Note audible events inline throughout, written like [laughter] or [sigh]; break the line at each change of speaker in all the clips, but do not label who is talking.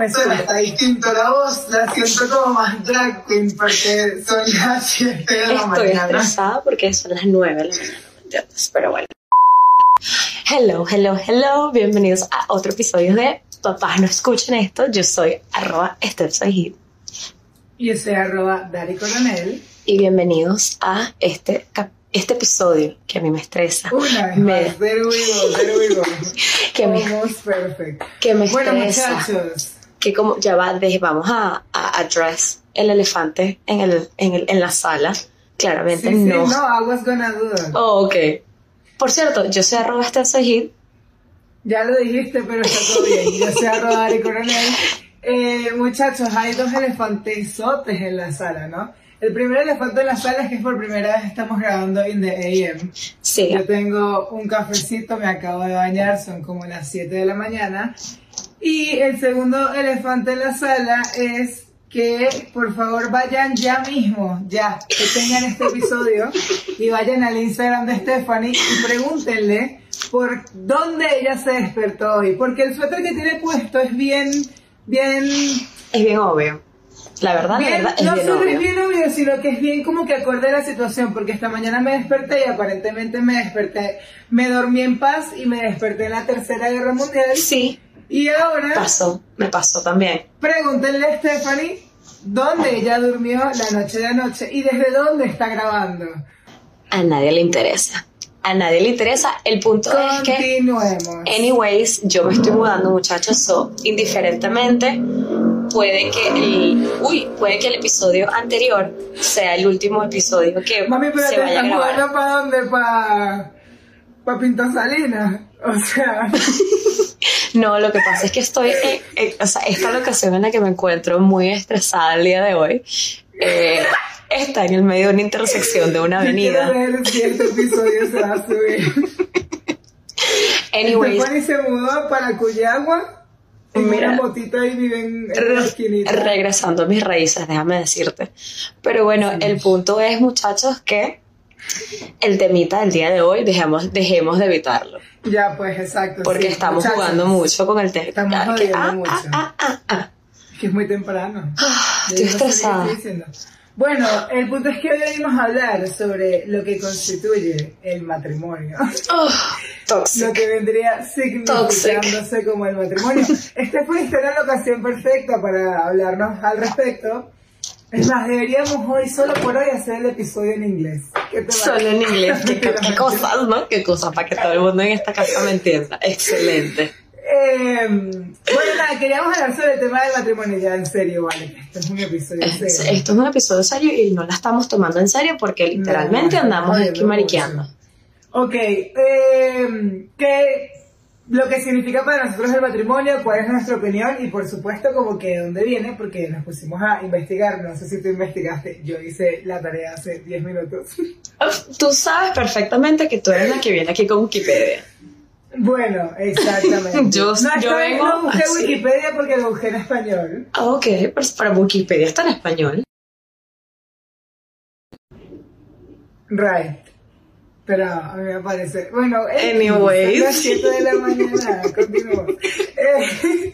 me suena hasta distinto la voz, la siento como más drag queen porque son las 7 de la
Estoy
mañana.
estresada porque son las 9 de la mañana, ¿me entiendes? Pero bueno. Hello, hello, hello. Bienvenidos a otro episodio de Papás no escuchen esto. Yo soy arroba Esther Soy
Yo soy arroba Dari Coronel.
y bienvenidos a este, cap- este episodio que a mí me estresa.
Una vez
Me-
más, there we go, there we go. [laughs]
Que me-
perfect.
que me
Bueno,
estresa.
muchachos,
que como ya va, de- vamos a, a address el elefante en, el, en, el, en la sala. Claramente
sí, sí,
no.
no, I was gonna do that.
Oh, ok. Por cierto, yo soy arroba Esther Soy
Ya lo dijiste, pero está todo bien. Yo soy arroba Dari Coronel. Eh, muchachos, hay dos elefantesotes en la sala, ¿no? El primer elefante en la sala es que por primera vez estamos grabando in the AM.
Sí,
Yo tengo un cafecito, me acabo de bañar, son como las 7 de la mañana. Y el segundo elefante en la sala es que por favor vayan ya mismo, ya, que tengan este episodio y vayan al Instagram de Stephanie y pregúntenle por dónde ella se despertó hoy. Porque el suéter que tiene puesto es bien, bien
es bien obvio. La verdad,
Bien,
la verdad, es
no
bien
solo
obvio.
es bien obvio, sino que es bien como que acorde a la situación, porque esta mañana me desperté y aparentemente me desperté, me dormí en paz y me desperté en la Tercera Guerra Mundial.
Sí,
Y ahora,
pasó, me pasó también.
pregúntenle a Stephanie dónde ella durmió la noche de anoche y desde dónde está grabando.
A nadie le interesa. A nadie le interesa. El punto es que,
Continuemos.
anyways, yo me estoy mudando, muchachos, so, indiferentemente, puede que el, uy, puede que el episodio anterior sea el último episodio que
Mami, pero
se
te
vaya a grabar.
mudando para dónde? Para pa Pinto Salinas. O sea, [laughs]
No, lo que pasa es que estoy, en- en- o sea, esta locación en la que me encuentro muy estresada el día de hoy, eh, está en el medio de una intersección de una avenida.
si este episodio se va a subir.
Anyways,
se mudó para Cuyagua.
Mira.
motito y viven en la esquinita.
regresando a mis raíces, déjame decirte. Pero bueno, el punto es, muchachos, que el temita del día de hoy dejemos, dejemos de evitarlo.
Ya, pues, exacto.
Porque
sí,
estamos
muchachos,
jugando mucho con el tema.
Estamos
Ah,
jodiendo
ah,
mucho.
ah, ah, ah, ah.
Que es muy temprano.
Estoy estresada.
estoy. Bueno, el punto es que hoy venimos a hablar sobre lo que constituye el matrimonio.
Oh,
lo que vendría significándose como el matrimonio. Esta fue la ocasión perfecta para hablarnos al respecto. Es más, deberíamos hoy, solo por hoy, hacer el episodio en inglés. ¿Qué te
Solo en inglés. ¿Qué, qué [laughs] cosas, ¿no? Qué cosas para que todo el mundo en esta casa me entienda. Excelente.
Eh, bueno, nada, queríamos hablar sobre el tema del matrimonio ya en serio, vale. que Esto es un episodio
Es-
serio.
Esto es un episodio serio y no la estamos tomando en serio porque literalmente
No,
andamos
no,
aquí mariqueando.
Ok, eh, ¿qué, lo que significa para nosotros el matrimonio, cuál es nuestra opinión y por supuesto como que de dónde viene, porque nos pusimos a investigar, no sé si tú investigaste, yo hice la tarea hace 10 minutos. [laughs]
Tú sabes perfectamente que tú eres la que viene aquí con Wikipedia.
bueno, exactamente. [laughs]
Yo-
no,
yo vengo
no busqué
así.
Wikipedia porque lo busqué en español.
Ah, ok, pues para Wikipedia está en español.
Right. Pero a mí me parece. Bueno, eh,
Anyways.
son las 7 de la mañana. Eh,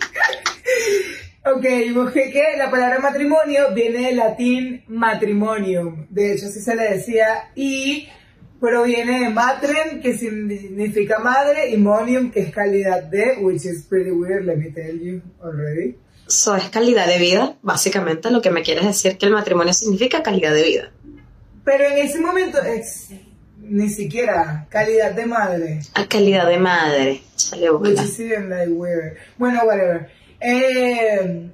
[laughs] ok, busqué que la palabra matrimonio viene del latín matrimonium. De hecho, así se le decía. Y proviene de matrem, que significa madre, y monium, que es calidad de, which is pretty weird, let me tell you already.
Eso es calidad de vida, básicamente lo que me quieres decir que el matrimonio significa calidad de vida.
Pero en ese momento es ni siquiera calidad de madre.
A calidad de madre. Chale
Which
bola.
is even like weird. Bueno, whatever. Eh,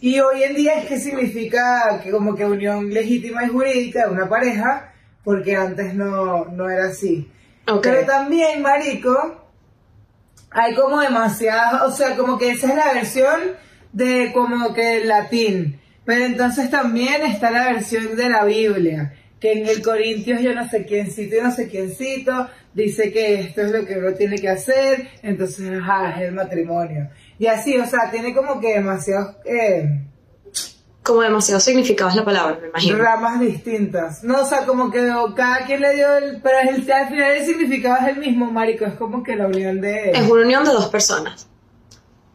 y hoy en día es que significa que como que unión legítima y jurídica de una pareja, porque antes no, no era así. Pero también, marico, hay como demasiadas, o sea, como que esa es la versión de como que el latín. Pero entonces también está la versión de la Biblia, que en el Corintios yo no sé quiéncito y no sé quiéncito dice que esto es lo que uno tiene que hacer, entonces, ajá, es el matrimonio. Y así, o sea, tiene como que demasiados eh,
Como demasiado significado es la palabra, me imagino.
ramas distintas. No, o sea, como que cada quien le dio el... Pero el- al final el significado es el mismo, marico, es como que la unión de...
Es una unión de dos personas.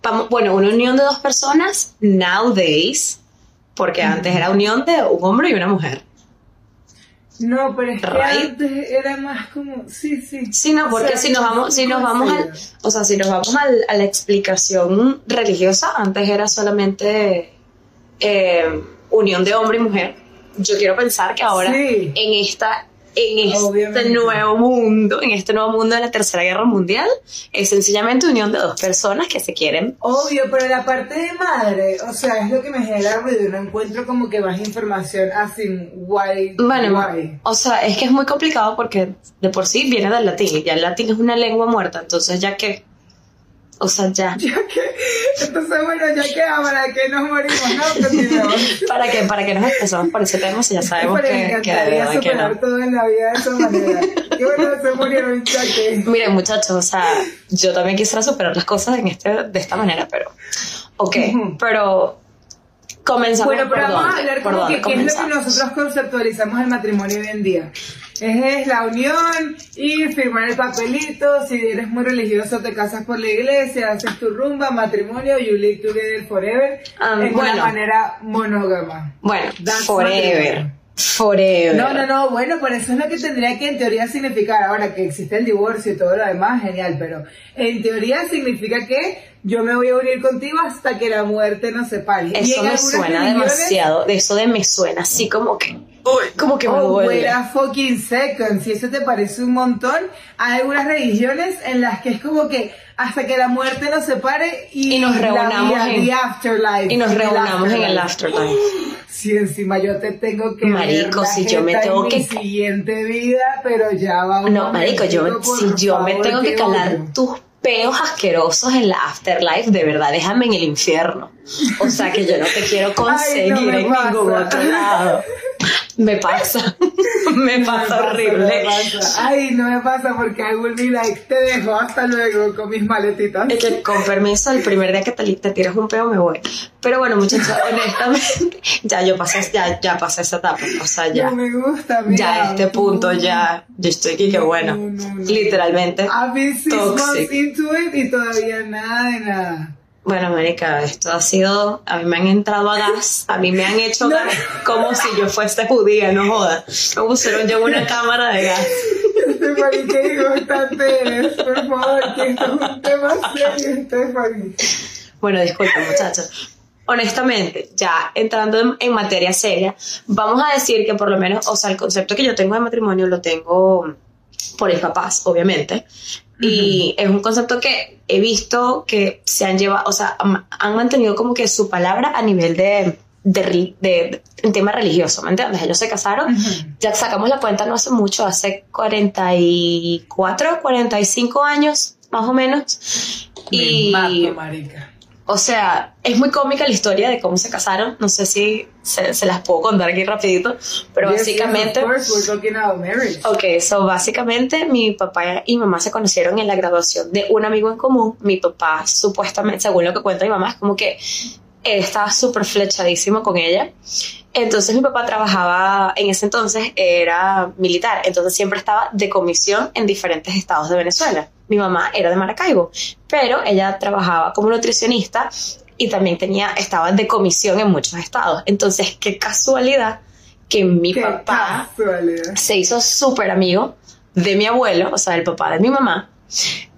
vamos, bueno, una unión de dos personas, nowadays, porque antes era unión de un hombre y una mujer.
No, pero es que
Right.
antes era más como, sí, sí.
Sí, no,
O
porque
sea,
si nos
no
vamos, si nos vamos al, o sea, si nos vamos al- a la explicación religiosa, antes era solamente eh, unión de hombre y mujer. Yo quiero pensar que ahora
Sí.
en esta, en este nuevo mundo, en este nuevo mundo de la Tercera Guerra Mundial, es sencillamente unión de dos personas que se quieren.
Obvio, pero la parte de madre, o sea, es lo que me genera ruido. No encuentro como que más información así, guay,
Bueno,
guay.
o sea, es que es muy complicado porque de por sí viene del latín y ya el latín es una lengua muerta, entonces ya que, o sea, ya. [laughs]
Ya que, entonces bueno, ya que ahora que nos morimos, ¿no? Continuamos. [laughs]
¿Para qué? ¿Para qué nos empezamos por ese tema si ya sabemos que, que de que no?
todo en la vida de esa manera. Qué bueno, se murieron ya que...
Miren, muchachos, o sea, yo también quisiera superar las cosas en este, de esta manera, pero. Ok,
Ujú.
pero. Comenzamos
Bueno, pero
por
vamos a hablar
por
como que qué es lo que nosotros conceptualizamos el matrimonio hoy en día. Es, es la unión y firmar el papelito, si eres muy religioso te casas por la iglesia, haces tu rumba, matrimonio, you live together forever,
Ah,
en
bueno.
una manera monógama.
Bueno,
That's
forever. Forever.
No, no, no, bueno, pero eso es lo que tendría que en teoría significar. Ahora que existe el divorcio y todo lo demás, genial, pero en teoría significa que yo me voy a unir contigo hasta que la muerte nos separe.
Eso me suena demasiado. De eso de me suena así como que. Uy, como que me
Oh,
duele.
a fucking second. Si eso te parece un montón, hay algunas religiones en las que es como que hasta que la muerte nos separe y,
Y nos reunamos
vida,
en-
the afterlife.
Y nos
el
reunamos en el
afterlife. Si [gasps] encima yo te tengo que
Marico,
ver
si yo me tengo
mi
que-
siguiente vida, pero ya va un
No, marico, yo, si yo me tengo que calar tus peos asquerosos en la afterlife, de verdad, déjame en el infierno. O sea que yo no te quiero conseguir [laughs]
Ay, no me
en ningún otro lado. [laughs] [laughs] Me pasa, me pasa
me
horrible.
pasa. Ay, no me pasa porque I will be like, te dejo hasta luego con mis maletitas.
Es que con permiso, el primer día que te, te tiras un peo me voy. Pero bueno, muchachos, [laughs] honestamente, ya yo pasé, ya, ya pasé esa etapa. O sea, ya.
No me gusta, mira.
ya a este punto, ya, yo estoy aquí que
No,
bueno.
no, no.
Literalmente. Toxic.
months into it y todavía nada de nada.
Bueno, América, esto ha sido, a mí me han entrado a gas, a mí me han hecho
No.
gas como si yo fuese judía, no joda. Me pusieron yo una cámara de gas.
Stephanie, qué constante eres, por favor, que esto es un tema serio, Stephanie.
Bueno, disculpen muchachos. Honestamente, ya entrando en, en materia seria, vamos a decir que por lo menos, o sea, el concepto que yo tengo de matrimonio lo tengo por mis papás, obviamente. Y es un concepto que he visto que se han llevado, o sea, han- mantenido como que su palabra a nivel de, de, de- en tema religioso, ¿me entiendes? Ellos se casaron, ya sacamos la cuenta no hace mucho, hace 44, 45 años, más o menos.
Me
Y,
mato, marica.
O sea, es muy cómica la historia de cómo se casaron. No sé si se, se las puedo contar aquí rapidito, pero
Yes,
básicamente...
yes, course, we're talking about marriage.
Ok, so básicamente mi papá y mamá se conocieron en la graduación de un amigo en común. Mi papá, supuestamente, según lo que cuenta mi mamá, es como que él estaba súper flechadísimo con ella. Entonces mi papá trabajaba, en ese entonces era militar, entonces siempre estaba de comisión en diferentes estados de Venezuela. Mi mamá era de Maracaibo, pero ella trabajaba como nutricionista y también tenía, estaba de comisión en muchos estados. Entonces, qué casualidad que mi
Qué
papá
casualidad.
se hizo súper amigo de mi abuelo, o sea, el papá de mi mamá.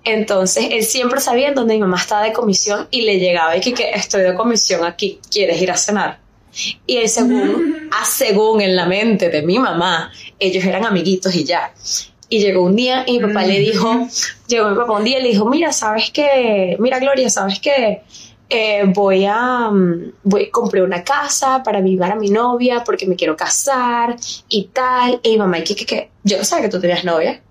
Entonces, él siempre sabía en dónde mi mamá estaba de comisión y le llegaba y que, que estoy de comisión aquí, ¿quieres ir a cenar? Y él, según, [laughs] a según en la mente de mi mamá, ellos eran amiguitos y ya. Y llegó un día y mi papá le dijo, [laughs] llegó mi papá un día y le dijo, mira, ¿sabes qué? Mira, Gloria, ¿sabes qué? Eh, voy a, mm, voy, compré una casa para vivir a mi novia porque me quiero casar y tal. Y mi mamá, ¿y qué, qué, qué? Yo no sabía que tú tenías novia.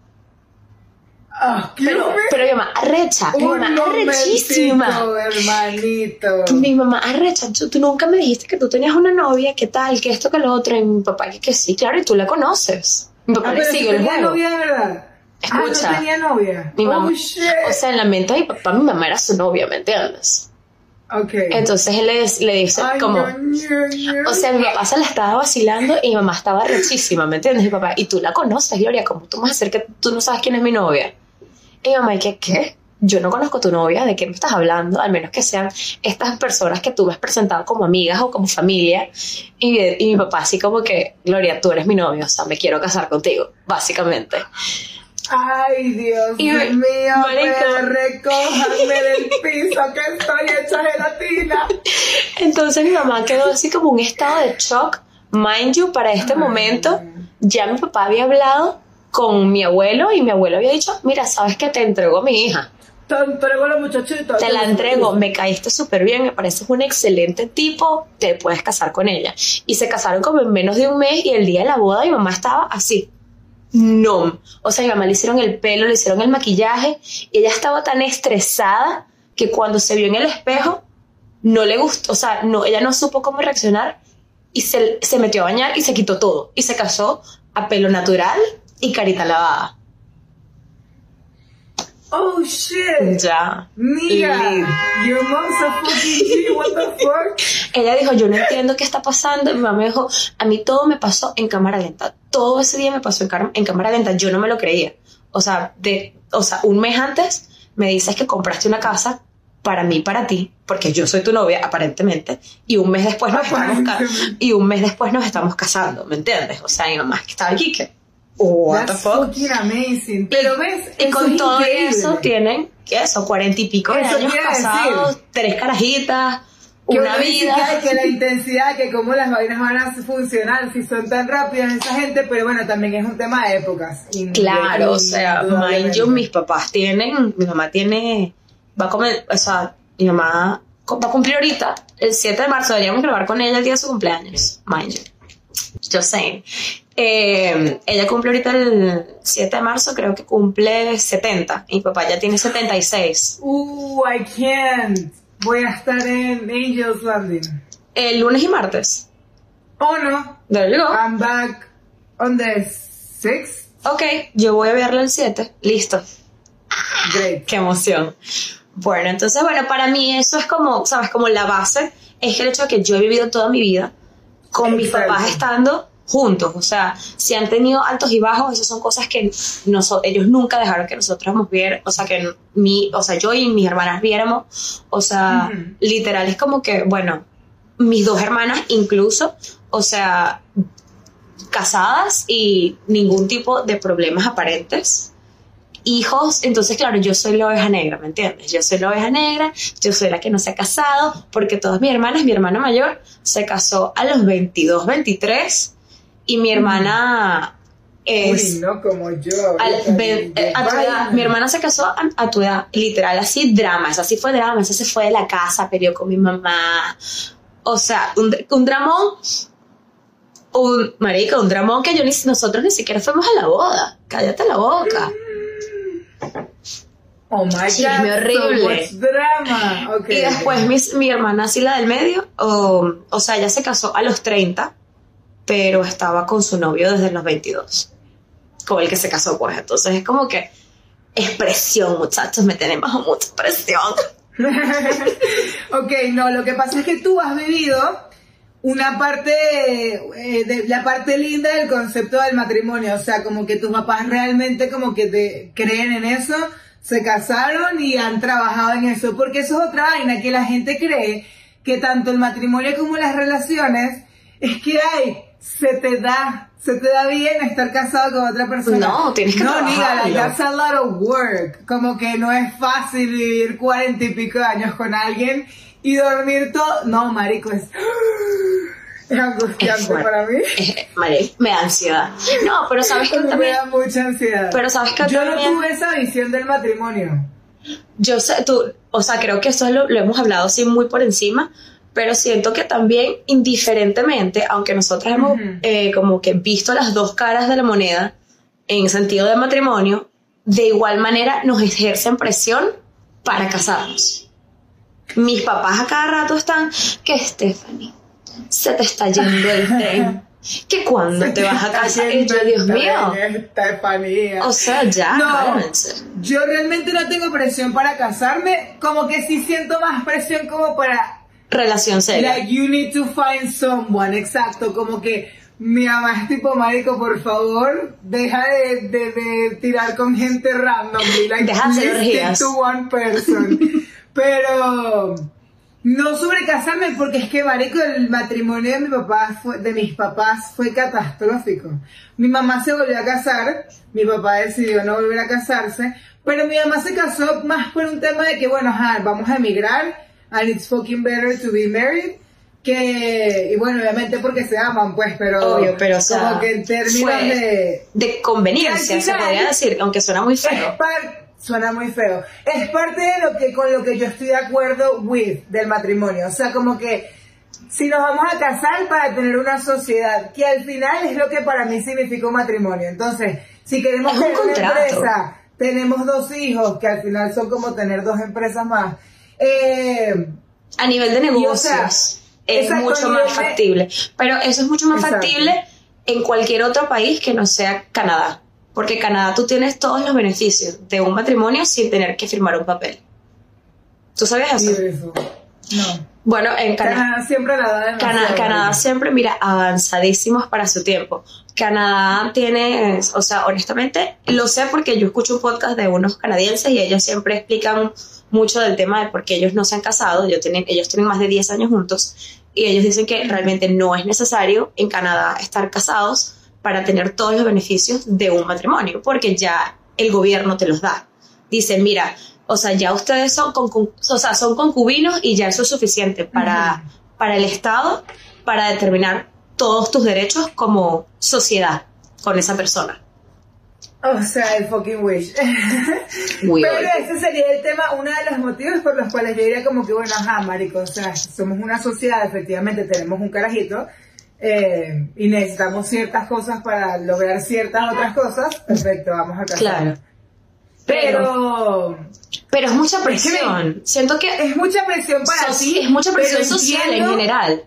Ah, ¿qué
Pero, mi mamá arrecha, mi mamá arrechísima.
hermanito.
Mi mamá arrecha, tú, tú nunca me dijiste que tú tenías una novia, qué tal, que esto, que lo otro. Y mi papá, que, que sí, claro, y tú la conoces. Mi papá
Ah,
le
pero
siguió
si
el juego.
novia de verdad.
Escucha.
Ah, no tenía novia.
Mi mamá,
Oh, shit.
o sea, en la mente de mi papá, mi mamá era su novia, ¿me entiendes? Entonces él le, le dice
Ay,
como,
no, no, no.
o sea, mi papá se la estaba vacilando y mi mamá estaba rechísima, ¿me entiendes? Y papá, y tú la conoces, Gloria, ¿cómo tú vas a decir que tú no sabes quién es mi novia? Y mamá, ¿y qué? ¿Qué? yo no conozco a tu novia, ¿de qué me estás hablando? Al menos que sean estas personas que tú me has presentado como amigas o como familia. Y, y mi papá así como que, Gloria, tú eres mi novio, o sea, me quiero casar contigo, básicamente.
Ay, Dios
Y-
mío, me recójanme del [laughs] piso que estoy hecha gelatina.
Entonces mi mamá quedó así como un estado de shock. Mind you, para este momento ya mi papá había hablado con mi abuelo y mi abuelo había dicho, mira, sabes que te entrego a mi hija.
Te entrego a la muchachita.
Te la entrego, me caíste súper bien, me pareces un excelente tipo, te puedes casar con ella. Y se casaron como en menos de un mes y el día de la boda mi mamá estaba así. No. O sea, mi mamá le hicieron el pelo, le hicieron el maquillaje y ella estaba tan estresada que cuando se vio en el espejo no le gustó, o sea, no, ella no supo cómo reaccionar y se, se metió a bañar y se quitó todo y se casó a pelo natural y carita lavada.
Oh shit.
Ya.
Mira, your mom's a fucking G, what the fuck? [laughs]
Ella dijo, yo no entiendo qué está pasando. Y mi mamá me dijo, a mí todo me pasó en cámara lenta. Todo ese día me pasó en, en cámara lenta. Yo no me lo creía. O sea, de, o sea, un mes antes me dices que compraste una casa para mí, para ti, porque yo soy tu novia, aparentemente, y un mes después nos estamos y un mes después nos estamos casando, ¿me entiendes? O sea, mi mamá que estaba aquí que what the fuck.
fucking amazing. Pero ves,
Y
eso
con
es
todo
increíble.
eso tienen, ¿qué eso? Cuarenta y pico de
Eso
años casados, tres carajitas,
que
una vida.
que, la intensidad, que cómo las vainas van a funcionar, si son tan rápidas esa gente, pero bueno, también es un tema de épocas.
Claro, o sea, mind you, mis papás tienen, mi mamá tiene, va a comer, o sea, mi mamá va a cumplir ahorita, el 7 de marzo, deberíamos grabar con ella el día de su cumpleaños, mind you. Just saying. Eh, ella cumple ahorita el 7 de marzo, creo que cumple 70, y mi papá ya tiene 76.
Uh, I can't. Voy a estar en Angel's Landing.
El lunes y martes.
Oh no,
There you go.
I'm back on the 6th.
Ok, yo voy a verla el 7. Listo.
Great.
Qué emoción. Bueno, entonces, bueno, para mí eso es como, ¿sabes? Como la base es el hecho de que yo he vivido toda mi vida con mis
Exacto.
papás estando juntos. O sea, si han tenido altos y bajos, esas son cosas que ellos nunca dejaron que nosotros nos viéramos, o sea, que mi, o sea, yo y mis hermanas viéramos. O sea, literal es como que, bueno, mis dos hermanas incluso, o sea, casadas y ningún tipo de problemas aparentes hijos, entonces claro, yo soy la oveja negra, ¿me entiendes? Yo soy la oveja negra, yo soy la que no se ha casado, porque todas mis hermanas, mi hermana mayor se casó a los 22, 23 y mi hermana es...
Uy, no como yo.
al- eh, a tu edad. mi hermana se casó a, a tu edad, literal, así drama, esa sí fue drama, esa se fue de la casa, peleó con mi mamá, o sea, un, un dramón, un marico, un dramón que yo ni nosotros ni siquiera fuimos a la boda, cállate la boca.
Oh my
Chisme
god,
horrible.
so drama. Okay,
Y después mis- mi hermana, así la del medio, o, o sea, ella se casó a los 30, pero estaba con su novio desde los 22, con el que se casó, pues. Entonces es como que expresión, muchachos, me tienen bajo mucha presión. [laughs]
ok, no, lo que pasa es que tú has vivido una parte, eh, de, la parte linda del concepto del matrimonio, o sea, como que tus papás realmente como que te creen en eso, se casaron y han trabajado en eso, porque eso es otra vaina, que la gente cree que tanto el matrimonio como las relaciones, es que, ay, se te da, se te da bien estar casado con otra persona.
No, tienes que
No,
trabajarlo.
that's a lot of work. Como que no es fácil vivir cuarenta y pico de años con alguien y dormir todo. No, marico, es, [gasps] es angustiante
Es
para mí.
Mari, me da ansiedad. No, pero sabes que [laughs]
Me
también,
da mucha ansiedad.
pero sabes que
Yo no tuve esa visión del matrimonio.
yo sé, tú, o sea, creo que eso lo, lo hemos hablado así muy por encima, pero siento que también indiferentemente, aunque nosotros hemos eh, como que visto las dos caras de la moneda en sentido de matrimonio, de igual manera nos ejercen presión para casarnos. Mis papás a cada rato están, que Stephanie, se te está yendo el tren, [laughs] que cuando te vas a casar, y yo, Dios mío,
Estefanía.
o sea, ya,
No.
cálmense.
Yo realmente no tengo presión para casarme, como que sí siento más presión como para
Relación seria.
Like you need to find someone, exacto, como que mi mamá es tipo, marico, por favor, deja de, de, de tirar con gente random. Like,
Deja de
to one person. [laughs] Pero no sobre casarme porque es que, marico, el matrimonio de mi papá fue, de mis papás fue catastrófico. Mi mamá se volvió a casar, mi papá decidió no volver a casarse, pero mi mamá se casó más por un tema de que, bueno, ajá, vamos a emigrar, and it's fucking better to be married. Que, y bueno, obviamente porque se aman, pues, pero.
Obvio, pero, o sea,
Como que en términos de.
de conveniencia, se podría decir, aunque suena muy feo.
suena muy feo. Es parte de lo que con lo que yo estoy de acuerdo with del matrimonio. O sea, como que si nos vamos a casar para tener una sociedad, que al final es lo que para mí significa un matrimonio. Entonces, si queremos tener una empresa, tenemos dos hijos, que al final son como tener dos empresas más. Eh,
A nivel de
o
negocios
sea,
es mucho más
de-
factible. Pero eso es mucho más
Exacto.
factible en cualquier otro país que no sea Canadá. Porque Canadá tú tienes todos los beneficios de un matrimonio sin tener que firmar un papel. ¿Tú sabías eso?
eso. No.
Bueno, en Canadá.
Canadá siempre la da demasiado.
Cana- Canadá siempre, mira, avanzadísimos para su tiempo. Canadá tiene, o sea, honestamente, lo sé porque yo escucho un podcast de unos canadienses y ellos siempre explican mucho del tema de por qué ellos no se han casado. Ellos tienen, ellos tienen más de 10 años juntos y ellos dicen que realmente no es necesario en Canadá estar casados para tener todos los beneficios de un matrimonio, porque ya el gobierno te los da. Dicen, mira, o sea, ya ustedes son, o sea, son concubinos y ya eso es suficiente para, para el Estado para determinar todos tus derechos como sociedad con esa persona.
O sea, el fucking wish. [laughs]
Muy
Pero
obvio.
ese sería el tema, uno de los motivos por los cuales yo diría como que, bueno, ajá, marico, o sea, somos una sociedad, efectivamente tenemos un carajito, eh, y necesitamos ciertas cosas para lograr ciertas otras cosas, perfecto, vamos a casar.
Claro.
Pero
Pero es mucha presión. Siento que
es mucha presión para
so-
ti.
es mucha presión social en
entiendo-
general.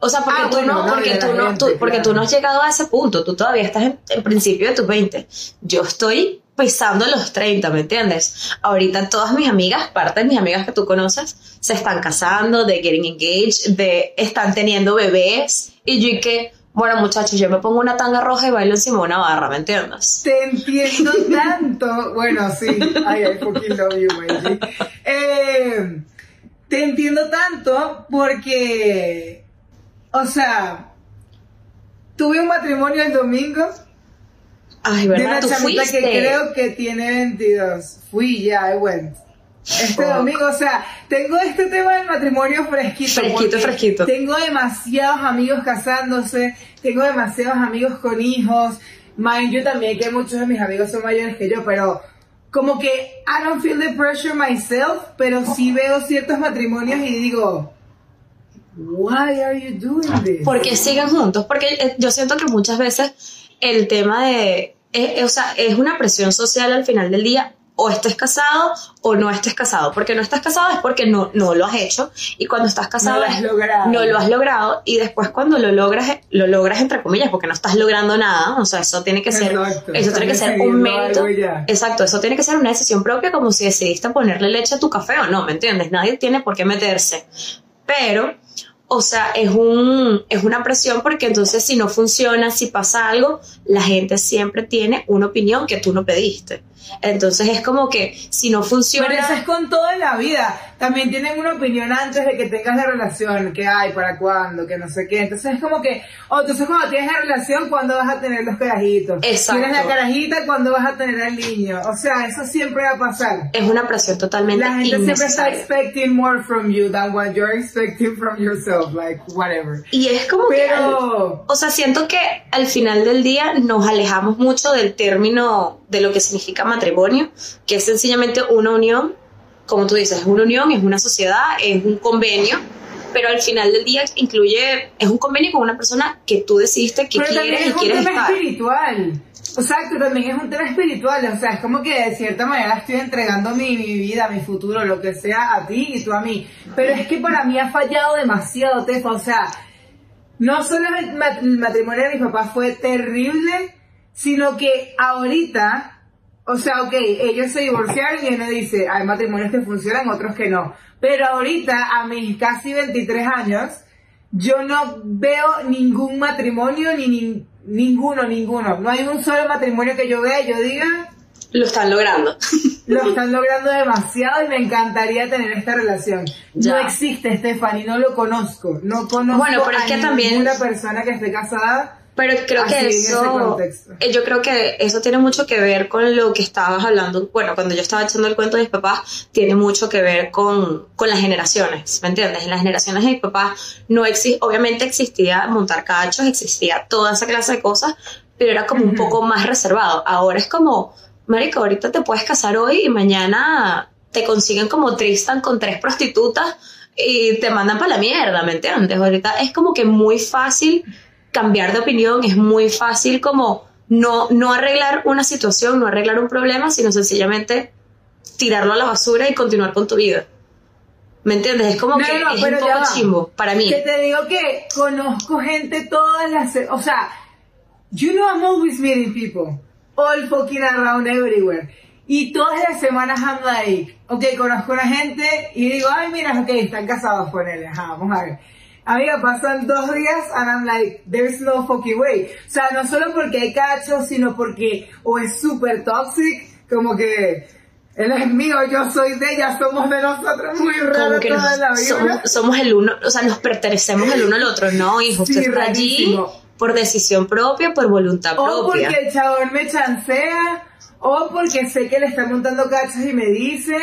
O sea, porque,
Ah,
tú,
bueno,
no,
no,
porque, tú, no, tú- porque tú no has llegado a ese punto, tú todavía estás en el principio de tus 20. Yo estoy pisando los 30, ¿me entiendes? Ahorita todas mis amigas, parte de mis amigas que tú conoces, se están casando, de getting engaged, de están teniendo bebés. Y yo y que, bueno muchachos, yo me pongo una tanga roja y bailo encima de una barra, ¿me entiendes?
Te entiendo [laughs] tanto. Bueno, sí. Ay, I fucking love you, baby. Eh, te entiendo tanto porque, o sea, tuve un matrimonio el domingo
Ay,
de
¿verdad?
una
Tú
chamita
fuiste.
que creo que tiene 22. Fui ya, I went. Este domingo, o sea, tengo este tema del matrimonio fresquito.
Fresquito, fresquito.
Tengo demasiados amigos casándose, tengo demasiados amigos con hijos. Mind you también que muchos de mis amigos son mayores que yo, pero como que I don't feel the pressure myself, pero sí veo ciertos matrimonios y digo, why are you doing this?
porque siguen juntos, porque eh, yo siento que muchas veces el tema de, eh, eh, o sea, es una presión social al final del día, o estés casado o no estés casado, porque no estás casado es porque no, no lo has hecho, y cuando estás casado
No lo has logrado.
no lo has logrado, y después cuando lo logras, lo logras entre comillas, porque no estás logrando nada, o sea, eso tiene que ser,
Exacto,
eso tiene que ser un mérito, exacto, eso tiene que ser una decisión propia, como si decidiste ponerle leche a tu café o no, ¿me entiendes? Nadie tiene por qué meterse, pero o sea, es, un, es una presión porque entonces si no funciona, si pasa algo, la gente siempre tiene una opinión que tú no pediste. Entonces es como que si no funciona...
Pero eso es con todo en la vida. También tienen una opinión antes de que tengas la relación, que hay, para cuándo, que no sé qué. Entonces es como que, o entonces cuando tienes la relación, ¿cuándo vas a tener los carajitos?
Exacto.
Tienes la carajita, ¿cuándo vas a tener al niño? O sea, eso siempre va a pasar.
Es una presión totalmente
La gente siempre está expecting more from you than what you're expecting from yourself, like whatever.
Y es como que... al-
Pero,
O sea, siento que al final del día nos alejamos mucho del término de lo que significa matrimonio, que es sencillamente una unión, como tú dices, es una unión, es una sociedad, es un convenio, pero al final del día incluye, es un convenio con una persona que tú decidiste que
pero
quieres y
es un
quieres
tema
estar.
espiritual. Exacto, también es un tema espiritual, o sea, es como que de cierta manera estoy entregando mi, mi vida, mi futuro, lo que sea a ti y tú a mí. Pero es que para mí ha fallado demasiado, Tefa, o sea, no solo el matrimonio de mis papás fue terrible, sino que ahorita, o sea, ok, ellos se divorciaron y uno dice, hay matrimonios que funcionan, otros que no. Pero ahorita, a mis casi 23 años, yo no veo ningún matrimonio, ni, ni- ninguno, ninguno. No hay un solo matrimonio que yo vea y yo diga,
Lo están logrando. [laughs]
lo están logrando demasiado y me encantaría tener esta relación.
Ya.
No existe, Stephanie, no lo conozco. No conozco
Bueno, pero es
a
que también-
ninguna persona que esté casada.
Pero creo
Así,
que eso, eh, yo creo que eso tiene mucho que ver con lo que estabas hablando. Bueno, cuando yo estaba echando el cuento de mis papás, tiene mucho que ver con, con las generaciones, ¿me entiendes? En las generaciones de mis papás no exi obviamente existía montar cachos, existía toda esa clase de cosas, pero era como un
Ujú.
poco más reservado. Ahora es como, marico, ahorita te puedes casar hoy y mañana te consiguen como Tristan con tres prostitutas y te mandan para la mierda, ¿me entiendes? Ahorita es como que muy fácil cambiar de opinión, es muy fácil como no, no arreglar una situación, no arreglar un problema, sino sencillamente tirarlo a la basura y continuar con tu vida. ¿Me entiendes? Es como
No,
que
no,
es un poco chimbo para mí.
Que te digo que conozco gente todas las... O sea, you know I'm always meeting people. All fucking around everywhere. Y todas las semanas I'm like, ok, conozco una gente y digo, ay, mira, ok, están casados con él. Ajá, vamos a ver. Amiga, pasan dos días and I'm like, there's no fucking way. O sea, no solo porque hay cachos, sino porque o es súper toxic, como que él es mío, yo soy de ella, somos de nosotros, muy raro
que
toda
nos-
la vida.
somos, somos el uno, o sea, nos pertenecemos el uno al otro, ¿no? Usted
Sí,
está allí por decisión propia, por voluntad
O
propia.
porque el chabón me chancea, o porque sé que le está montando cachos y me dice.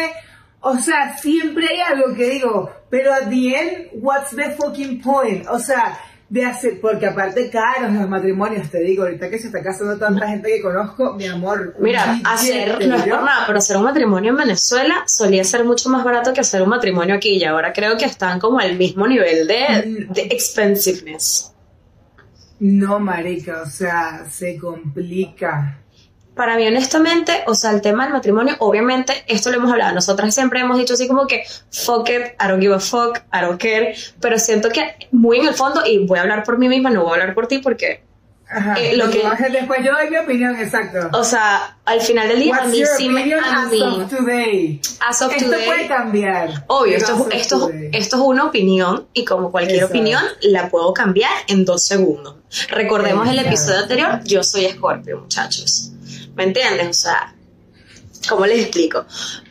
O sea, siempre hay algo que digo, pero at the end, what's the fucking point? O sea, de hacer, porque aparte caros los matrimonios, te digo, ahorita que se está casando tanta gente que conozco, mi amor.
Mira, hacer, no es por nada, pero hacer un matrimonio en Venezuela solía ser mucho más barato que hacer un matrimonio aquí y ahora creo que están como al mismo nivel de, de expensiveness.
No, marica, o sea, se complica.
Para mí, honestamente, o sea, el tema del matrimonio, obviamente, esto lo hemos hablado, nosotras siempre hemos dicho así como que, fuck it, I don't give a fuck, I don't care, pero siento que muy en el fondo, y voy a hablar por mí misma, no voy a hablar por ti porque,
Ajá.
Eh, lo que-
Después yo doy mi opinión, exacto.
o sea, al final del día, a
What's
mí
your
sí me...
opinion
A
as
mí,
of today?
as of
Esto
today,
puede cambiar.
Obvio, esto,
as
esto, esto es una opinión y como cualquier
Exacto.
opinión la puedo cambiar en dos segundos. Recordemos el episodio anterior, yo soy Scorpio, muchachos. ¿Me entiendes? O sea, ¿cómo les explico?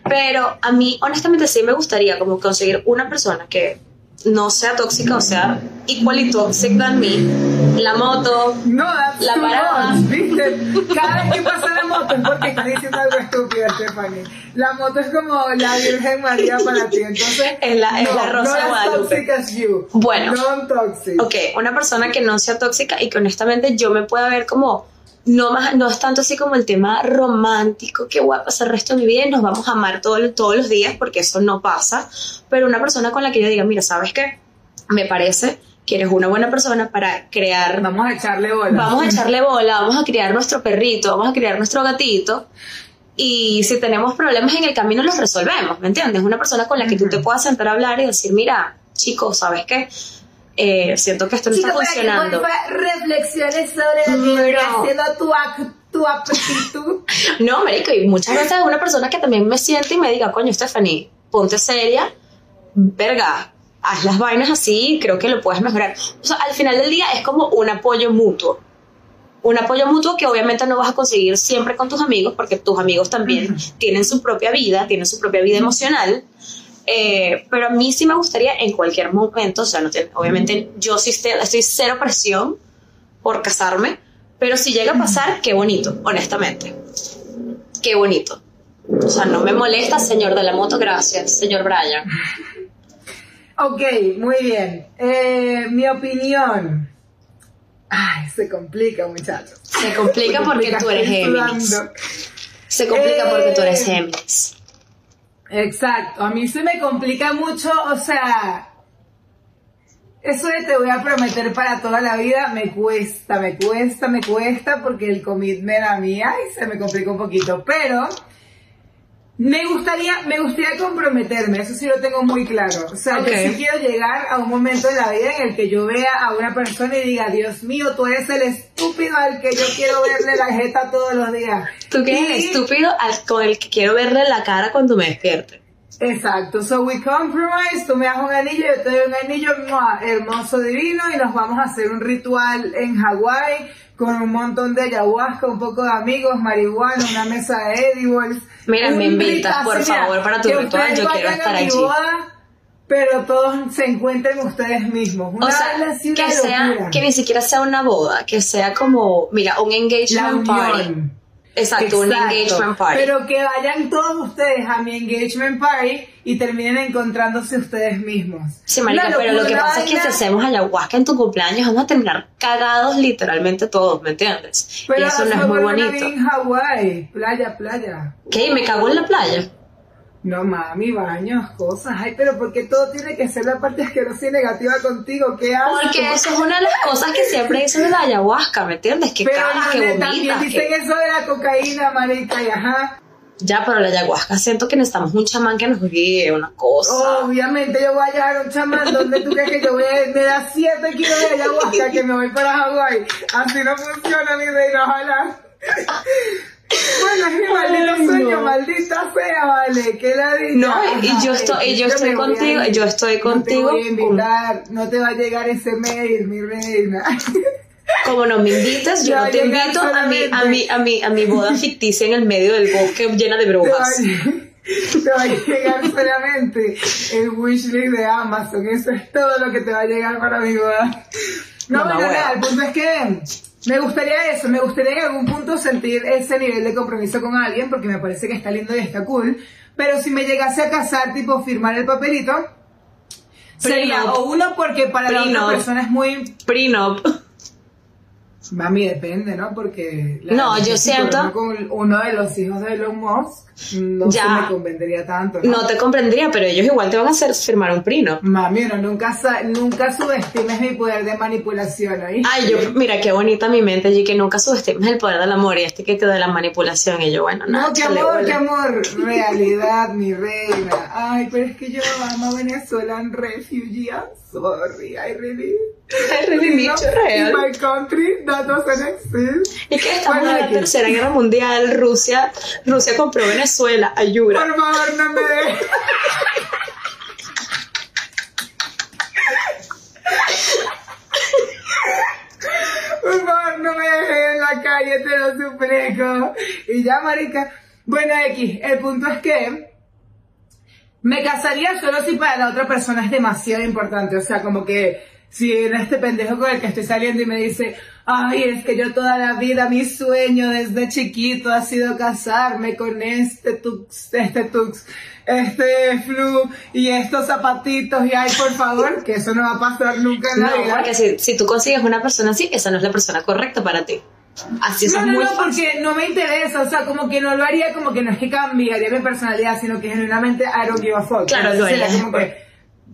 Pero a mí, honestamente, sí me gustaría como conseguir una persona que no sea tóxica, o sea, equally toxic than me. La moto,
No,
La parada.
much, ¿viste? Cada vez que pasa la moto es porque estás diciendo algo estúpido, Stephanie. La moto es como la Virgen María para ti, entonces... [laughs]
Es la- es
no,
la Rosa
no
Guadalupe.
toxic as you.
Bueno.
Non toxic.
Ok, una persona que no sea tóxica y que honestamente yo me pueda ver como, no, más, no es tanto así como el tema romántico, que voy a pasar el resto de mi vida y nos vamos a amar todo- todos los días, porque eso no pasa, pero una persona con la que yo diga, mira, ¿sabes qué? Me parece que eres una buena persona para crear,
Vamos a echarle bola.
vamos a echarle bola, vamos a criar nuestro perrito, vamos a criar nuestro gatito. Y si tenemos problemas en el camino, los resolvemos, ¿me entiendes? Una persona con la que tú te puedas sentar a hablar y decir, mira, chicos, ¿sabes qué? Eh, siento que esto no
Chico,
está
que
funcionando.
porfa reflexiones sobre que
No.
haciendo tu, tu aptitud. [laughs]
No, marico, y muchas veces una persona que también me siente y me diga, coño, Stephanie, ponte seria, verga, haz las vainas así, creo que lo puedes mejorar. O sea, al final del día es como un apoyo mutuo. Un apoyo mutuo que obviamente no vas a conseguir siempre con tus amigos, porque tus amigos también tienen su propia vida, tienen su propia vida emocional. Eh, pero a mí sí me gustaría en cualquier momento, o sea, no tiene- obviamente yo sí estoy, estoy cero presión por casarme, pero si llega a pasar, qué bonito, honestamente. Qué bonito. O sea, no me molesta, señor de la moto, gracias, señor Brian.
Ok, muy bien. Eh, mi opinión. Ay, se complica, muchachos.
Se complica porque tú eres Géminis. Se complica porque tú eres
Eh.
Géminis.
Exacto, a mí se me complica mucho, o sea, eso de te voy a prometer para toda la vida me cuesta, me cuesta, me cuesta porque el commitment a mí, ay, se me complica un poquito, pero me gustaría, me gustaría comprometerme, eso sí lo tengo muy claro, o sea,
Ok.
yo sí quiero llegar a un momento de la vida en el que yo vea a una persona y diga, Dios mío, tú eres el estúpido al que yo quiero verle la jeta todos los días.
Tú que eres el
Y-
estúpido al- con el que quiero verle la cara cuando me despierte.
Exacto, so we compromise, tú me das un anillo, yo te doy un anillo ¡mua! hermoso, divino, y nos vamos a hacer un ritual en Hawái con un montón de ayahuasca, un poco de amigos, marihuana, una mesa de edibles.
Mira, me invitas, por favor, para tu ritual, yo quiero estar allí.
boda, pero todos se encuentren ustedes mismos. Una
O sea, que sea, que ni siquiera sea una boda, que sea como, mira, un engagement party.
Unión.
Exacto, un
Exacto.
engagement party.
Pero que vayan todos ustedes a mi engagement party y terminen encontrándose ustedes mismos.
Sí, marica, pero lo que pasa es que si hacemos ayahuasca en tu cumpleaños vamos a terminar cagados literalmente todos, ¿me entiendes? y
Pero
eso no es muy bonito.
en Hawái, playa, playa.
¿Qué? ¿Me cago en la playa?
No mami, baños, cosas. Ay, pero ¿por qué todo tiene que ser la parte asquerosa y negativa contigo? ¿Qué haces?
Porque eso es una de las cosas que siempre dicen de la ayahuasca, ¿me entiendes? Que
Pero
cagas, que vomitas.
también dicen
que-
eso de la cocaína, marica, y ajá.
Ya, pero la ayahuasca siento que necesitamos un chamán que nos guíe una cosa.
Obviamente yo voy a llevar a un chamán donde tú crees que yo voy a, me da 7 kilos de ayahuasca que me voy para Hawái. Así no funciona mi reina, ojalá. Bueno, es mi maldito
Ay,
sueño,
no.
Sea, vale, que la diga.
No, y- y yo estoy- y yo estoy contigo, yo estoy contigo.
No te voy a invitar, no te va a llegar ese mail, mi reina.
Como no me invitas, yo [laughs] no te invito a mi, a, mi, a, mi, a mi boda ficticia en el medio del bosque llena de
a, [laughs] te va a llegar solamente el wishlist de Amazon. Eso es todo lo que te va a llegar para mi boda. No,
hueva.
nada, el punto es que me gustaría eso, me gustaría en algún punto sentir ese nivel de compromiso con alguien, porque me parece que está lindo y está cool. Pero si me llegase a casar, tipo firmar el papelito, sería o uno porque para la
Prenup.
otra persona es muy
Prenup.
Mami, depende, ¿no? Porque... la
No, yo siento-
con uno de los hijos de Elon Musk, no
Ya.
se me convendría tanto, ¿no?
No te comprendería, pero ellos igual te van a hacer firmar un prenup.
Mami, uno nunca, nunca subestimes mi poder de manipulación, ¿oí?
Ay, yo, mira qué bonita mi mente allí, que nunca subestimes el poder del amor y este que te da la manipulación. Y yo, bueno,
No,
nada,
qué amor,
bola.
qué amor. Realidad, mi reina. Ay, pero es que yo amo a Venezuelan refugee. Sorry, I really...
I really need you, real.
In my country, that doesn't exist.
Es que estamos
Bueno,
en la tercera guerra mundial, Rusia, Rusia compró Venezuela, ayuda.
Por favor, no me dejes. Por favor, no me dejes en la calle, te lo suplico. Y ya, marica. Bueno, X, el punto es que me casaría solo si para la otra persona es demasiado importante. O sea, como que si era este pendejo con el que estoy saliendo y me dice, ay, es que yo toda la vida, mi sueño desde chiquito ha sido casarme con este tux, este tux, este flu y estos zapatitos y ay, por favor, que eso no va a pasar nunca en la
No,
vida.
porque si, si tú consigues una persona así, esa no es la persona correcta para ti. Así
No, no,
muy
no, porque no me interesa, o sea, como que no lo haría, como que no es que cambiaría mi personalidad, sino que genuinamente I don't give a fuck.
Claro, lo harías.
como que,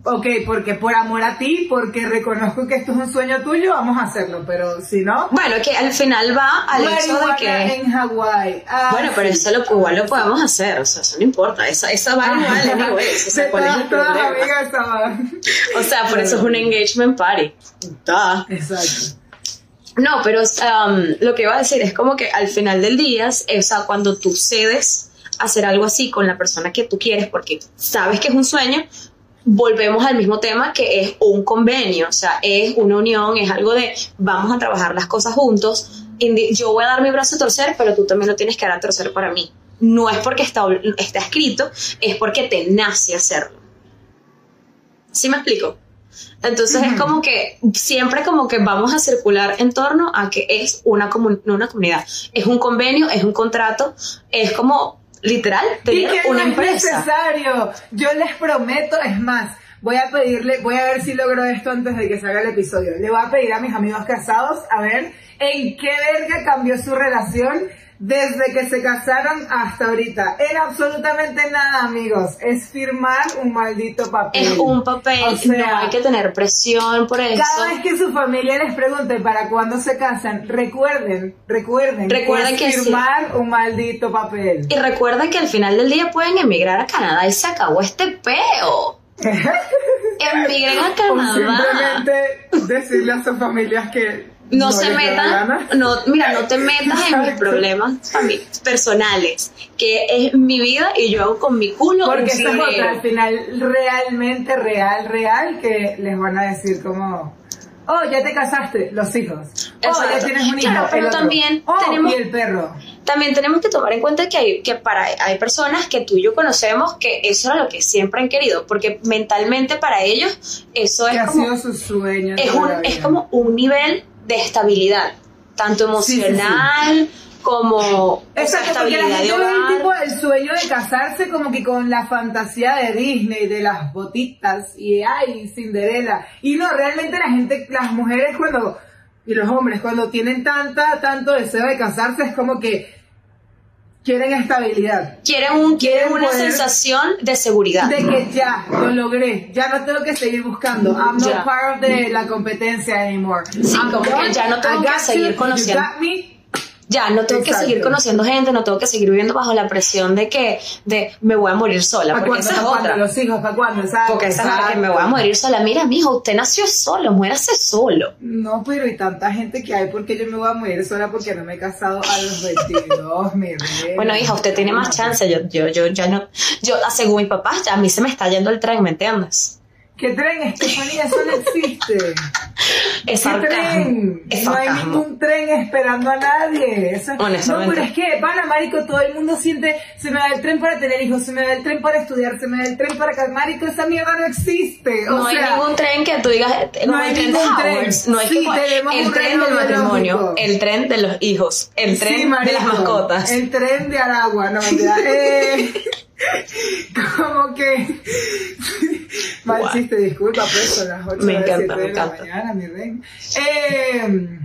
ok, porque por amor a ti, porque reconozco que esto es un sueño tuyo, vamos a hacerlo, pero si no...
Bueno, que al final va al hecho de que...
en Hawái. Ah,
Bueno, pero eso lo, igual lo podemos hacer, o sea, eso no importa, esa, esa va igual, anyways, o sea, [laughs]
De
¿cuál es el problema? [laughs] O sea, por eso es un engagement party. Duh.
Exacto.
No, pero um, lo que iba a decir es como que al final del día, o sea, cuando tú cedes a hacer algo así con la persona que tú quieres porque sabes que es un sueño, volvemos al mismo tema que es un convenio, o sea, es una unión, es algo de vamos a trabajar las cosas juntos, yo voy a dar mi brazo a torcer, pero tú también lo tienes que dar a torcer para mí. No es porque está, está escrito, es porque te nace hacerlo. ¿Sí me explico? Entonces es como que siempre como que vamos a circular en torno a que es una, comu- no una comunidad, es un convenio, es un contrato, es como literal
Y
tener
que
una
no es
empresa.
necesario. Yo les prometo, es más, voy a pedirle, voy a ver si logro esto antes de que salga el episodio. Le voy a pedir a mis amigos casados a ver en qué verga cambió su relación desde que se casaron hasta ahorita. En absolutamente nada, amigos. Es firmar un maldito papel.
Es un papel,
O sea,
no hay que tener presión por eso.
Cada vez que su familia les pregunte para cuándo se casan, recuerden, recuerden,
Recuerden
es
que sí.
firmar un maldito papel.
Y recuerda que al final del día pueden emigrar a Canadá y se acabó este peo. [laughs] Emigren a
O
Canadá.
simplemente decirle a sus familias que
no,
no
se metan, no, mira, no te metas en mis
Exacto.
problemas personales, que es mi vida y yo hago con mi culo
Porque es otra, al final, realmente, real, real, que les van a decir como, oh, ya te casaste, los hijos. Oh, ya
Exacto.
tienes un hijo,
Claro, pero
el otro.
también
oh,
tenemos-
y el perro.
También tenemos que tomar en cuenta que hay, que para, hay personas que tú y yo conocemos que eso era lo que siempre han querido, porque mentalmente para ellos eso
Que
es
ha
como,
sido su sueño.
es, un, es como un nivel de estabilidad, tanto
Sí, sí, sí.
emocional como
Exacto, porque la
estabilidad de
gente ve el tipo el sueño de casarse como que con la fantasía de Disney, de las botitas y ay, Cinderella. Y no, realmente la gente, las mujeres cuando, y los hombres cuando tienen tanta, tanto deseo de casarse es como que quieren estabilidad.
Quieren, un, quieren
Quieren
una sensación de seguridad.
De que ya, lo logré, ya no tengo que seguir buscando. I'm not
Ya.
part of the, la competencia anymore.
Sí,
I'm
como que ya no tengo
I
que seguir
you,
conociendo.
You got me.
Ya, no tengo que
Exacto.
seguir conociendo gente, no tengo que seguir viviendo bajo la presión de que de me voy a morir sola,
¿Para
porque
cuándo?
esa es otra.
Los hijos, ¿para cuándo? Exacto,
Porque esa es la que me voy a morir sola. Mira, mijo, usted nació solo, muérase solo.
No, pero y tanta gente que hay porque yo me voy a morir sola porque no me he casado a los 22, mi reina.
Bueno, hija, usted tiene más chance. Yo, yo, yo ya no. Yo, según mi papá, ya a mí se me está yendo el tren, ¿me entiendes?
¿Qué tren, Estefanía? Eso no existe. [laughs]
Es
¿Qué
sarcasmo.
tren?
Es
No hay ningún tren esperando a nadie. Eso- no,
Honestamente.
pero es que, pana, marico, todo el mundo siente, se me da el tren para tener hijos, se me da el tren para estudiar, se me da el tren para calmar, marico, esa mierda no existe. O
No hay ningún tren que tú digas, eh,
no hay
el tren de
ningún tren.
No hay
Sí,
que- el tren del matrimonio, el tren de los hijos, el tren
Sí,
de las mascotas.
El tren de Aragua, no mentira. [laughs] Eh, como que. Mal chiste, disculpa, pues son las 8
Me
de
encanta, me
de la mañana, mi rey. Eh,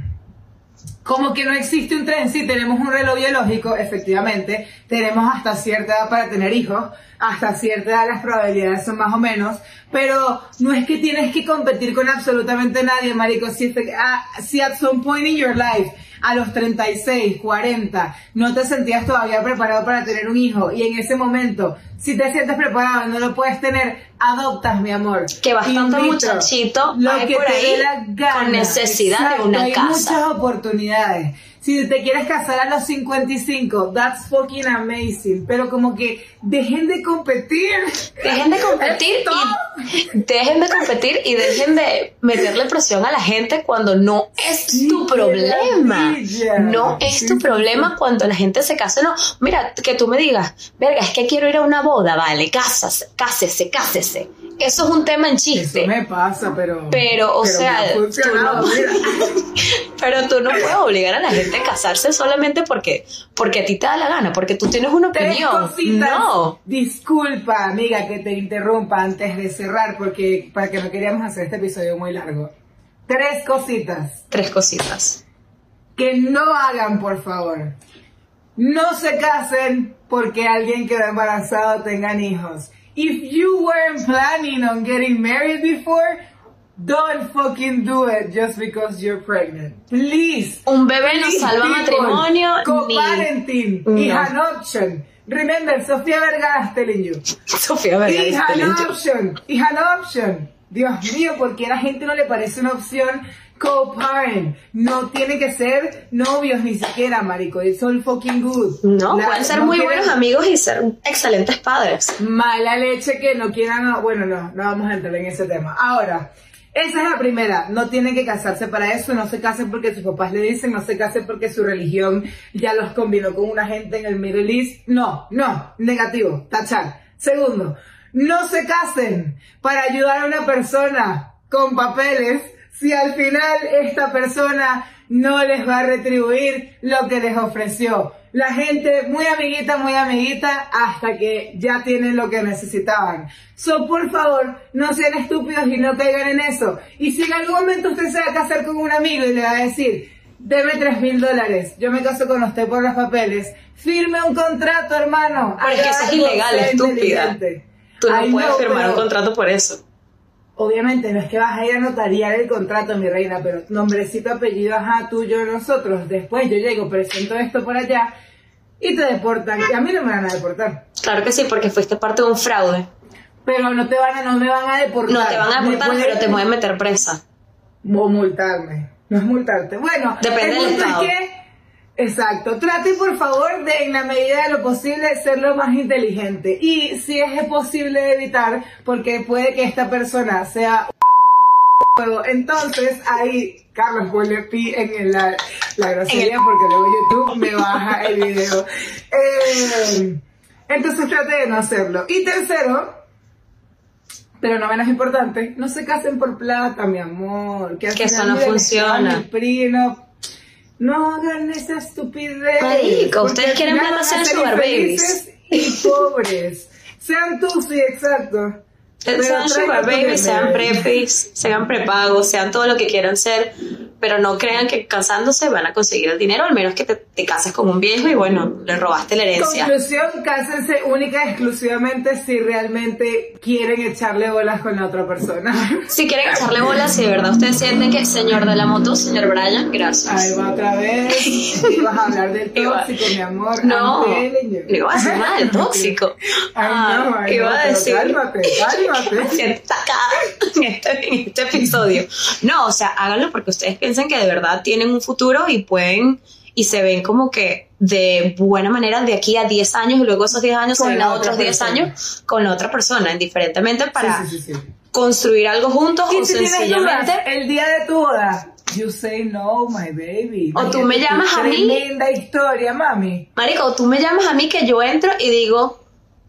como que no existe un tren, sí, tenemos un reloj biológico, efectivamente, tenemos hasta cierta edad para tener hijos, hasta cierta edad las probabilidades son más o menos, pero no es que tienes que competir con absolutamente nadie, marico, si, ah, si at some point in your life, a los 36, 40, no te sentías todavía preparado para tener un hijo, y en ese momento, si te sientes preparado y no lo puedes tener, adoptas, mi amor.
Que bastante muchachito
lo
hay
que
por ahí con necesidad de
Exacto,
una
hay
casa.
muchas oportunidades. Si te quieres casar a los 55, that's fucking amazing. Pero como que dejen de competir.
Dejen de competir y dejen de competir y dejen de meterle presión a la gente cuando no es
Sí,
tu problema. No es tu
sí,
problema cuando la gente se casa. No, mira, que tú me digas, verga, es que quiero ir a una boda, vale, cásase, cásese, cásese. Eso es un tema en chiste.
Eso me pasa, pero.
Pero, o sea, tú no-. [laughs] Pero tú no puedes obligar a la gente a casarse solamente porque, porque a ti te da la gana, porque tú tienes una
Tres
opinión.
cositas.
No.
Disculpa, amiga, que te interrumpa antes de cerrar, porque para que no queríamos hacer este episodio muy largo. Tres cositas.
Tres cositas.
que no hagan, por favor. No se casen porque alguien quedó embarazado tengan hijos. If you weren't planning on getting married before, don't fucking do it just because you're pregnant. Please.
Un bebé no salva matrimonio ni...
Co-parenting
No.
is an option. Remember, Sofía Vergara is telling you.
Sofía Vergara
It's
es
an
talento.
option. It's an option. Dios mío, porque a la gente no le parece una opción co-parent. No tiene que ser novios ni siquiera, marico. It's all fucking good.
No,
La-
pueden ser
no
muy buenos amigos y ser excelentes padres.
Mala leche que no quieran, no, bueno, no, no vamos a entrar en ese tema. Ahora, esa es la primera, no tienen que casarse para eso, no se casen porque sus papás le dicen, no se casen porque su religión ya los combinó con una gente en el Middle East. No, no, negativo, tachar. Segundo, no se casen para ayudar a una persona con papeles si al final esta persona no les va a retribuir lo que les ofreció. La gente muy amiguita, muy amiguita, hasta que ya tienen lo que necesitaban. So, por favor, no sean estúpidos y no caigan en eso. Y si en algún momento usted se va a casar con un amigo y le va a decir, deme tres mil dólares, yo me caso con usted por los papeles, firme un contrato, hermano.
Pero es que eso es ilegal, estúpida. Tú no puedes firmar un contrato por eso.
Obviamente no es que vas a ir a notariar el contrato, mi reina, pero nombrecito, apellido, ajá, tuyo, nosotros. Después yo llego, presento esto por allá y te deportan. Y a mí no me van a deportar.
Claro que sí, porque fuiste parte de un fraude.
Pero no te van a, no me van a deportar.
No te van a deportar,
pueden-
pero te pueden meter presa.
O multarme. No es multarte. Bueno,
Depende
el
del estado.
es que Exacto, trate por favor de en la medida de lo posible ser lo más inteligente y si es posible evitar porque puede que esta persona sea. [laughs] Entonces ahí Carlos ponle pi en la, la grosería porque luego YouTube me baja el video. Eh, entonces trate de no hacerlo. Y tercero, pero no menos importante, no se casen por plata, mi amor. Que,
Que eso no funciona.
No, hagan esa estupidez.
Marico, ustedes quieren
ser
sugar
infelices Y [laughs] pobres. Sean tú, sí, exacto.
Sean sugar
dinero.
sean prepis, sean prepagos, sean todo lo que quieran ser, pero no crean que casándose van a conseguir el dinero, al menos que te, te cases con un viejo y bueno, le robaste la herencia.
Conclusión, cásense única y exclusivamente si realmente quieren echarle bolas con la otra persona. [laughs]
Si quieren echarle bolas, si de verdad ustedes sienten que señor de la moto, señor Brian, gracias.
Ahí va otra vez. [laughs] Ibas a hablar del tóxico, mi amor.
No,
you.
no iba a decir nada del tóxico.
Ay, no,
Ah,
ay,
iba
no,
a decir-
Cálmate, cálmate. [laughs]
Sienta acá en este, en este episodio. No, o sea, háganlo porque ustedes piensan que de verdad tienen un futuro y pueden y se ven como que de buena manera de aquí a 10 años y luego esos 10 años
Con
se ven a otros 10
persona.
años con la otra persona, indiferentemente para
Sí, sí, sí,
construir algo juntos o
si
sencillamente
dudas, el día de tu boda, you say no, my baby.
O tú me llamas a mí.
Tremenda historia, mami.
Marico, tú me llamas a mí que yo entro y digo,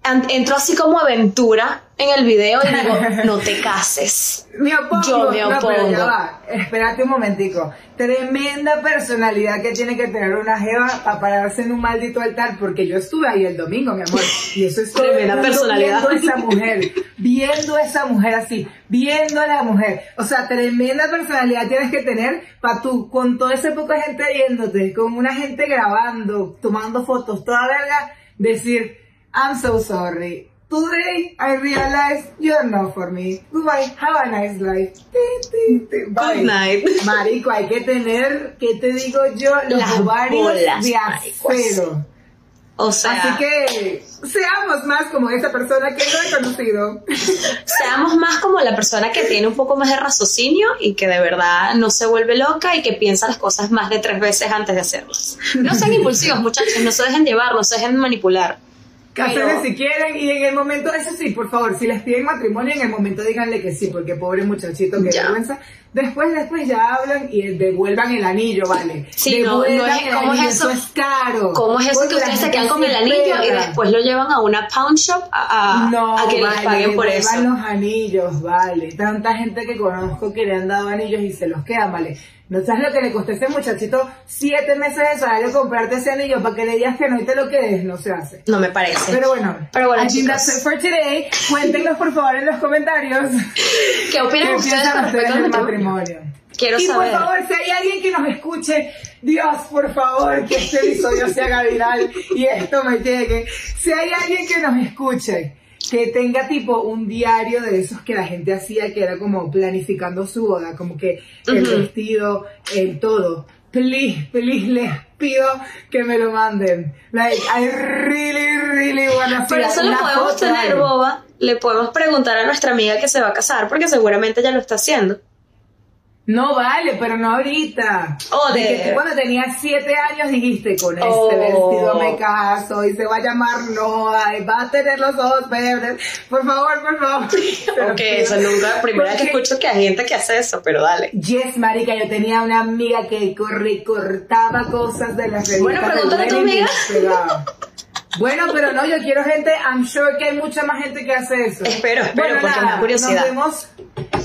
entro así como aventura en el video y digo, [laughs] no te cases.
Me opongo.
Yo me
No, pero
opongo.
ya va. Espérate un momentico. Tremenda personalidad que tiene que tener una jeva para pararse en un maldito altar, porque yo estuve ahí el domingo, mi amor. Y eso es [laughs]
Tremenda personalidad.
Viendo a esa mujer, viendo a esa mujer así, viendo a la mujer. O sea, tremenda personalidad tienes que tener para tú, con toda esa poca gente viéndote, con una gente grabando, tomando fotos, toda verga, decir, I'm so sorry. Today I realize you're not for me. Goodbye. Have a nice life. Bye.
Good night. [laughs]
Marico, hay que tener, ¿qué te digo yo? Los
Las
ovarios
bolas,
de acero.
O sea,
Así que seamos más como esa persona que no he conocido. [laughs]
seamos más como la persona que tiene un poco más de raciocinio y que de verdad no se vuelve loca y que piensa las cosas más de tres veces antes de hacerlas. No sean impulsivos, muchachos, no se dejen llevar, no se dejen manipular.
Si quieren y en el momento, eso sí, por favor, si les piden matrimonio, en el momento díganle que sí, porque pobre muchachito, que vergüenza. Después, después ya hablan y devuelvan el anillo, ¿vale?
Sí, no, es- ¿cómo es
anillo,
eso?
es caro.
¿Cómo es eso
Porque
que ustedes se quedan con el anillo y después lo llevan a una pound shop a, a-
No,
a que les
vale,
paguen por eso?
los anillos, vale. Tanta gente que conozco que le han dado anillos y se los quedan, vale. ¿No sabes lo que le costó a ese muchachito siete meses de salario comprarte ese anillo para que le digas que no y te lo quedes? No se hace.
No me parece.
Pero bueno,
Pero bueno,
I think
chicos.
that's it for today. Cuéntenos por favor en los comentarios [laughs]
¿Qué opinan ustedes respecto al matrimonio. Quiero
y
saber.
por favor, si hay alguien que nos escuche, Dios, por favor, que este episodio se haga viral y esto me llegue. Si hay alguien que nos escuche, que tenga tipo un diario de esos que la gente hacía, que era como planificando su boda, como que el vestido, el todo. Please, please, les pido que me lo manden. Like, I really, really wanna
Pero eso lo podemos tener, boba. Le podemos preguntar a nuestra amiga que se va a casar porque seguramente ya lo está haciendo.
No vale, pero no ahorita.
Oh,
de que tú cuando tenías siete años dijiste, con este
Oh.
vestido me caso y se va a llamar Noah y va a tener los ojos verdes. Por favor, por favor. [laughs]
Ok, eso nunca, primera vez que escucho que hay gente que hace eso, pero dale.
Yes, marica, yo tenía una amiga que corre, cortaba cosas de las revistas
Bueno, pregúntale a tu amiga.
Bueno, pero no, yo quiero gente, I'm sure que hay mucha más gente que hace eso.
Espero, espero,
Bueno,
porque me
nada,
da curiosidad.
Nos vemos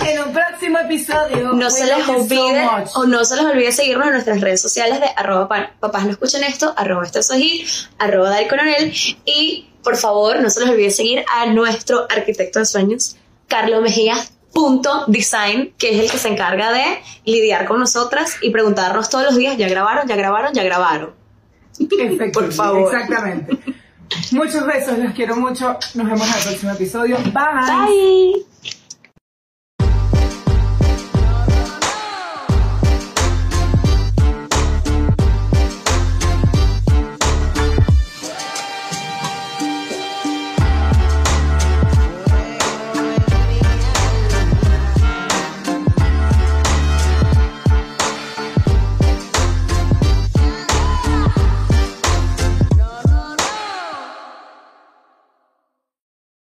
en un próximo episodio.
No se les
so
olvide,
much.
o no se les olvide seguirnos en nuestras redes sociales de arroba pa- papás no escuchen esto, arroba esto es Ojit, arroba Coronel, y por favor no se les olvide seguir a nuestro arquitecto de sueños, Carlos Mejía. Punto design, que es el que se encarga de lidiar con nosotras y preguntarnos todos los días, ya grabaron, ya grabaron, ya grabaron.
Perfecto,
Por favor.
Exactamente. Muchos besos, los quiero mucho. Nos vemos en el próximo episodio. Bye.
Bye.